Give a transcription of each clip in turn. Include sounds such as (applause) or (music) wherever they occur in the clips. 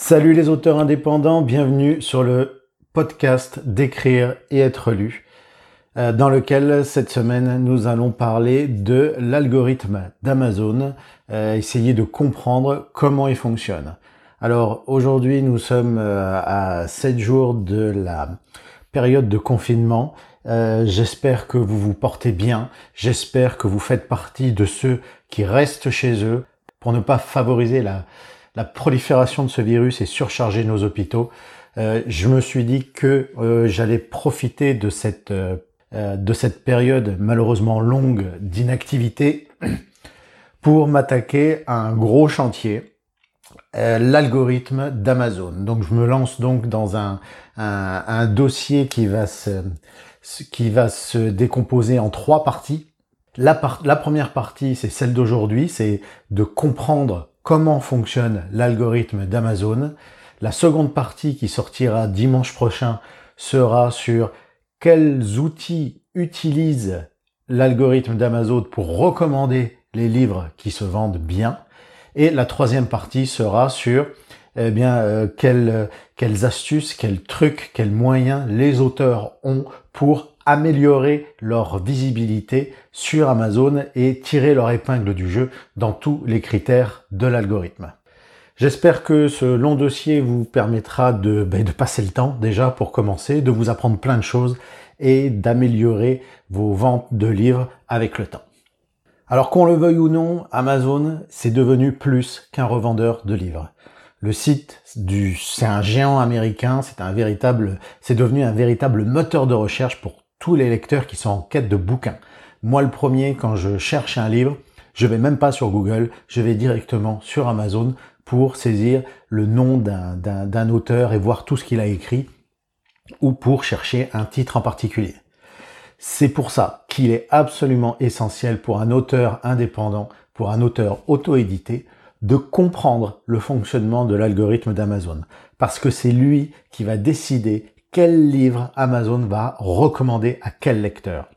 Salut les auteurs indépendants, bienvenue sur le podcast d'écrire et être lu, euh, dans lequel cette semaine nous allons parler de l'algorithme d'Amazon, euh, essayer de comprendre comment il fonctionne. Alors aujourd'hui nous sommes euh, à 7 jours de la période de confinement. j'espère que vous vous portez bien, j'espère que vous faites partie de ceux qui restent chez eux pour ne pas favoriser la, la prolifération de ce virus et surcharger nos hôpitaux, euh, je me suis dit que euh, j'allais profiter de cette, euh, de cette période malheureusement longue d'inactivité (clears throat) pour m'attaquer à un gros chantier, l'algorithme d'Amazon. Donc je me lance donc dans un, dossier qui va se, décomposer en trois parties. La première partie, c'est celle d'aujourd'hui, c'est de comprendre comment fonctionne l'algorithme d'Amazon? La seconde partie qui sortira dimanche prochain sera sur quels outils utilise l'algorithme d'Amazon pour recommander les livres qui se vendent bien. Et la troisième partie sera sur eh bien, euh, quelles, quelles astuces, quels trucs, quels moyens les auteurs ont pour améliorer leur visibilité sur Amazon et tirer leur épingle du jeu dans tous les critères de l'algorithme. J'espère que ce long dossier vous permettra de, ben, de passer le temps déjà pour commencer, de vous apprendre plein de choses et d'améliorer vos ventes de livres avec le temps. Alors qu'on le veuille ou non, Amazon, c'est devenu plus qu'un revendeur de livres. Le site du, c'est un géant américain, c'est un véritable, c'est devenu un véritable moteur de recherche pour tous les lecteurs qui sont en quête de bouquins. Moi, le premier, quand je cherche un livre, je vais même pas sur Google, je vais directement sur Amazon pour saisir le nom d'un auteur et voir tout ce qu'il a écrit ou pour chercher un titre en particulier. C'est pour ça qu'il est absolument essentiel pour un auteur indépendant, pour un auteur auto-édité, de comprendre le fonctionnement de l'algorithme d'Amazon. Parce que c'est lui qui va décider quel livre Amazon va recommander à quel lecteur?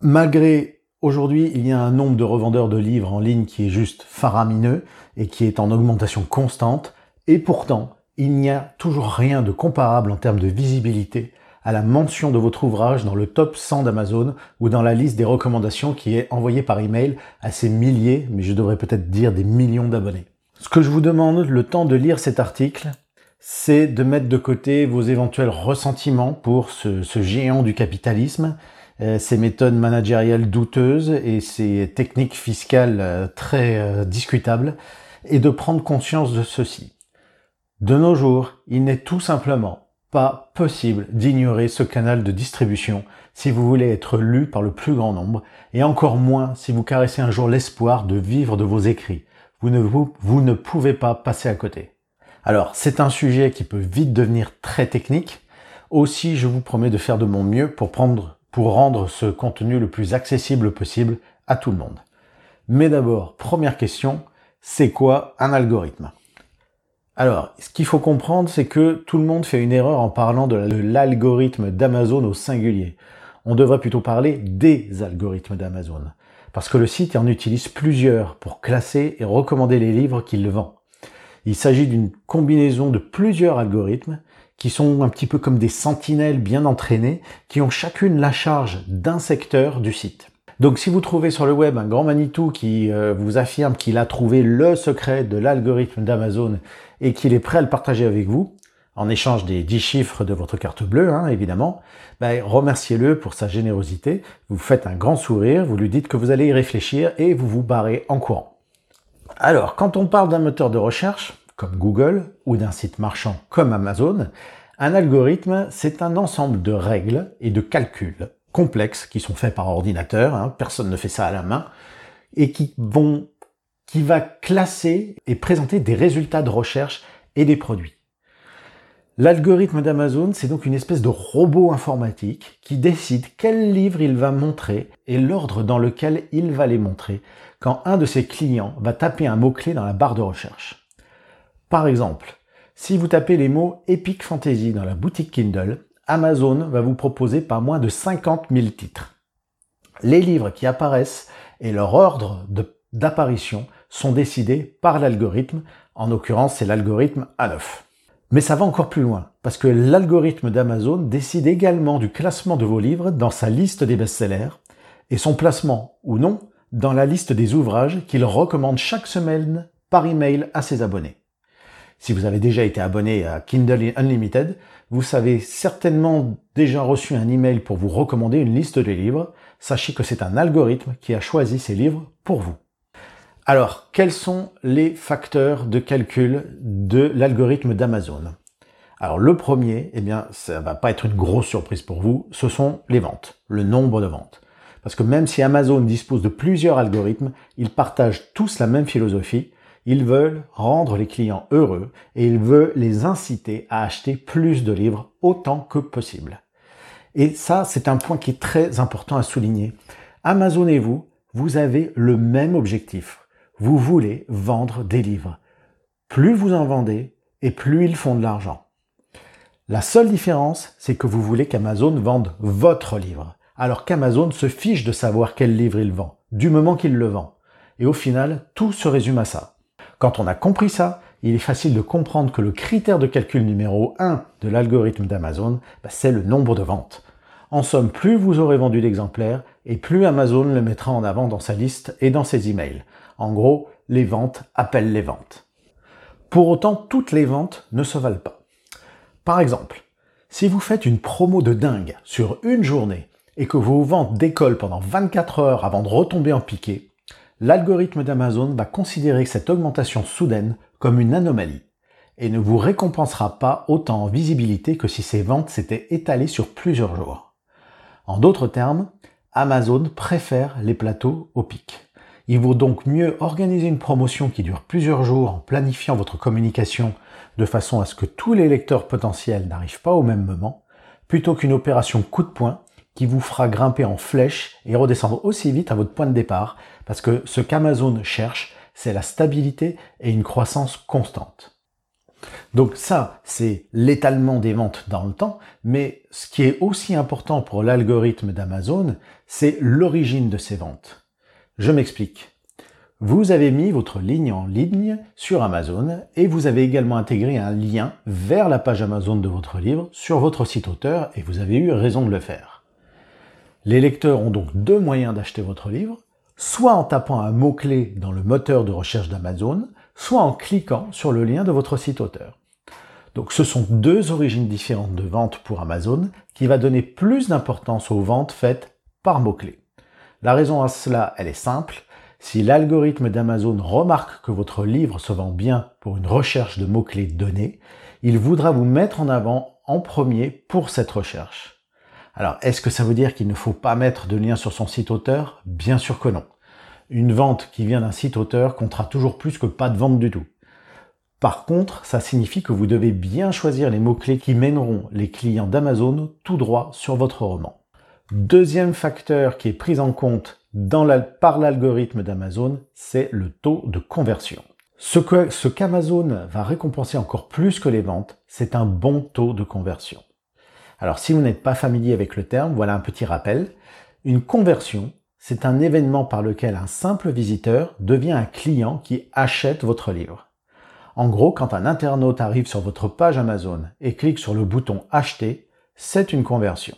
Malgré aujourd'hui, il y a un nombre de revendeurs de livres en ligne qui est juste faramineux et qui est en augmentation constante, et pourtant, il n'y a toujours rien de comparable en termes de visibilité à la mention de votre ouvrage dans le top 100 d'Amazon ou dans la liste des recommandations qui est envoyée par email à ces milliers, mais je devrais peut-être dire des millions d'abonnés. Ce que je vous demande, le temps de lire cet article, c'est de mettre de côté vos éventuels ressentiments pour ce, géant du capitalisme, euh, ces méthodes managériales douteuses et ces techniques fiscales euh, très euh, discutables, et de prendre conscience de ceci. De nos jours, il n'est tout simplement pas possible d'ignorer ce canal de distribution si vous voulez être lu par le plus grand nombre, et encore moins si vous caressez un jour l'espoir de vivre de vos écrits. Vous ne, vous ne pouvez pas passer à côté. Alors, c'est un sujet qui peut vite devenir très technique. Aussi, je vous promets de faire de mon mieux pour prendre, pour rendre ce contenu le plus accessible possible à tout le monde. Mais d'abord, première question, c'est quoi un algorithme? Alors, ce qu'il faut comprendre, c'est que tout le monde fait une erreur en parlant de l'algorithme d'Amazon au singulier. On devrait plutôt parler des algorithmes d'Amazon. Parce que le site en utilise plusieurs pour classer et recommander les livres qu'il vend. Il s'agit d'une combinaison de plusieurs algorithmes qui sont un petit peu comme des sentinelles bien entraînées, qui ont chacune la charge d'un secteur du site. Donc si vous trouvez sur le web un grand Manitou qui euh, vous affirme qu'il a trouvé le secret de l'algorithme d'Amazon et qu'il est prêt à le partager avec vous, en échange des 10 chiffres de votre carte bleue, hein, évidemment, ben, remerciez-le pour sa générosité, vous faites un grand sourire, vous lui dites que vous allez y réfléchir et vous vous barrez en courant. Alors, quand on parle d'un moteur de recherche, comme Google, ou d'un site marchand comme Amazon, un algorithme, c'est un ensemble de règles et de calculs complexes qui sont faits par ordinateur, hein, personne ne fait ça à la main, et qui vont, qui va classer et présenter des résultats de recherche et des produits. L'algorithme d'Amazon, c'est donc une espèce de robot informatique qui décide quel livre il va montrer et l'ordre dans lequel il va les montrer quand un de ses clients va taper un mot-clé dans la barre de recherche. Par exemple, si vous tapez les mots Epic Fantasy dans la boutique Kindle, Amazon va vous proposer pas moins de 50 000 titres. Les livres qui apparaissent et leur ordre d'apparition sont décidés par l'algorithme, en l'occurrence c'est l'algorithme A9. Mais ça va encore plus loin, parce que l'algorithme d'Amazon décide également du classement de vos livres dans sa liste des best-sellers, et son placement, ou non, dans la liste des ouvrages qu'il recommande chaque semaine par email à ses abonnés. Si vous avez déjà été abonné à Kindle Unlimited, vous savez certainement déjà reçu un email pour vous recommander une liste de livres. Sachez que c'est un algorithme qui a choisi ces livres pour vous. Alors, quels sont les facteurs de calcul de l'algorithme d'Amazon? Alors, le premier, eh bien, ça va pas être une grosse surprise pour vous, ce sont les ventes, le nombre de ventes. Parce que même si Amazon dispose de plusieurs algorithmes, ils partagent tous la même philosophie. Ils veulent rendre les clients heureux et ils veulent les inciter à acheter plus de livres autant que possible. Et ça, c'est un point qui est très important à souligner. Amazon et vous, vous avez le même objectif vous voulez vendre des livres. Plus vous en vendez, et plus ils font de l'argent. La seule différence, c'est que vous voulez qu'Amazon vende votre livre, alors qu'Amazon se fiche de savoir quel livre il vend, du moment qu'il le vend. Et au final, tout se résume à ça. Quand on a compris ça, il est facile de comprendre que le critère de calcul numéro 1 de l'algorithme d'Amazon, bah, c'est le nombre de ventes. En somme, plus vous aurez vendu d'exemplaires, et plus Amazon le mettra en avant dans sa liste et dans ses emails. En gros, les ventes appellent les ventes. Pour autant, toutes les ventes ne se valent pas. Par exemple, si vous faites une promo de dingue sur une journée et que vos ventes décollent pendant 24 heures avant de retomber en piqué, l'algorithme d'Amazon va considérer cette augmentation soudaine comme une anomalie et ne vous récompensera pas autant en visibilité que si ces ventes s'étaient étalées sur plusieurs jours. En d'autres termes, Amazon préfère les plateaux au pic. Il vaut donc mieux organiser une promotion qui dure plusieurs jours en planifiant votre communication de façon à ce que tous les lecteurs potentiels n'arrivent pas au même moment, plutôt qu'une opération coup de poing qui vous fera grimper en flèche et redescendre aussi vite à votre point de départ, parce que ce qu'Amazon cherche, c'est la stabilité et une croissance constante. Donc ça, c'est l'étalement des ventes dans le temps, mais ce qui est aussi important pour l'algorithme d'Amazon, c'est l'origine de ces ventes. Je m'explique. Vous avez mis votre ligne en ligne sur Amazon et vous avez également intégré un lien vers la page Amazon de votre livre sur votre site auteur et vous avez eu raison de le faire. Les lecteurs ont donc deux moyens d'acheter votre livre, soit en tapant un mot-clé dans le moteur de recherche d'Amazon, soit en cliquant sur le lien de votre site auteur. Donc ce sont deux origines différentes de vente pour Amazon qui va donner plus d'importance aux ventes faites par mot-clé. La raison à cela, elle est simple. Si l'algorithme d'Amazon remarque que votre livre se vend bien pour une recherche de mots-clés donnés, il voudra vous mettre en avant en premier pour cette recherche. Alors, est-ce que ça veut dire qu'il ne faut pas mettre de lien sur son site auteur? Bien sûr que non. Une vente qui vient d'un site auteur comptera toujours plus que pas de vente du tout. Par contre, ça signifie que vous devez bien choisir les mots-clés qui mèneront les clients d'Amazon tout droit sur votre roman. Deuxième facteur qui est pris en compte par l'algorithme d'Amazon, c'est le taux de conversion. Ce qu'Amazon va récompenser encore plus que les ventes, c'est un bon taux de conversion. Alors si vous n'êtes pas familier avec le terme, voilà un petit rappel. Une conversion, c'est un événement par lequel un simple visiteur devient un client qui achète votre livre. En gros, quand un internaute arrive sur votre page Amazon et clique sur le bouton Acheter, c'est une conversion.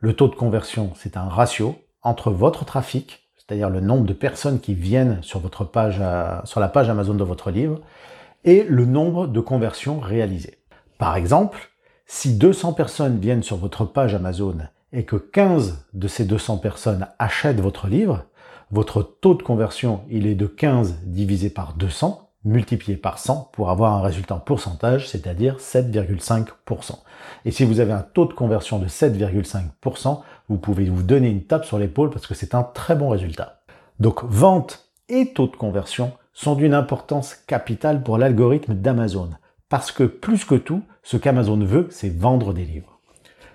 Le taux de conversion, c'est un ratio entre votre trafic, c'est-à-dire le nombre de personnes qui viennent sur votre page, euh, sur la page Amazon de votre livre, et le nombre de conversions réalisées. Par exemple, si 200 personnes viennent sur votre page Amazon et que 15 de ces 200 personnes achètent votre livre, votre taux de conversion, il est de 15 divisé par 200, multiplié par 100 pour avoir un résultat en pourcentage, c'est-à-dire 7,5%. Et si vous avez un taux de conversion de 7,5%, vous pouvez vous donner une tape sur l'épaule parce que c'est un très bon résultat. Donc vente et taux de conversion sont d'une importance capitale pour l'algorithme d'Amazon. Parce que plus que tout, ce qu'Amazon veut, c'est vendre des livres.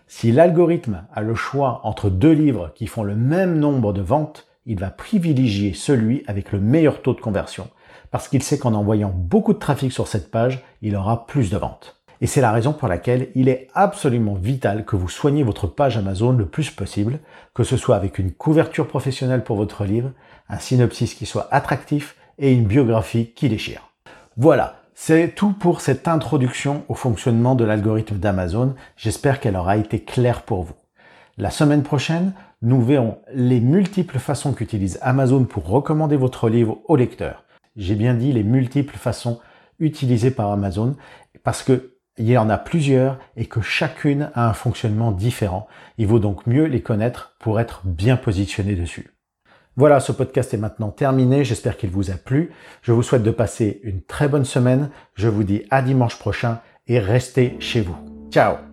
Si l'algorithme a le choix entre deux livres qui font le même nombre de ventes, il va privilégier celui avec le meilleur taux de conversion parce qu'il sait qu'en envoyant beaucoup de trafic sur cette page, il aura plus de ventes. Et c'est la raison pour laquelle il est absolument vital que vous soigniez votre page Amazon le plus possible, que ce soit avec une couverture professionnelle pour votre livre, un synopsis qui soit attractif et une biographie qui déchire. Voilà, C'est tout pour cette introduction au fonctionnement de l'algorithme d'Amazon. J'espère qu'elle aura été claire pour vous. La semaine prochaine, nous verrons les multiples façons qu'utilise Amazon pour recommander votre livre au lecteur. J'ai bien dit les multiples façons utilisées par Amazon parce que il y en a plusieurs et que chacune a un fonctionnement différent. Il vaut donc mieux les connaître pour être bien positionné dessus. Voilà, ce podcast est maintenant terminé. J'espère qu'il vous a plu. Je vous souhaite de passer une très bonne semaine. Je vous dis à dimanche prochain et restez chez vous. Ciao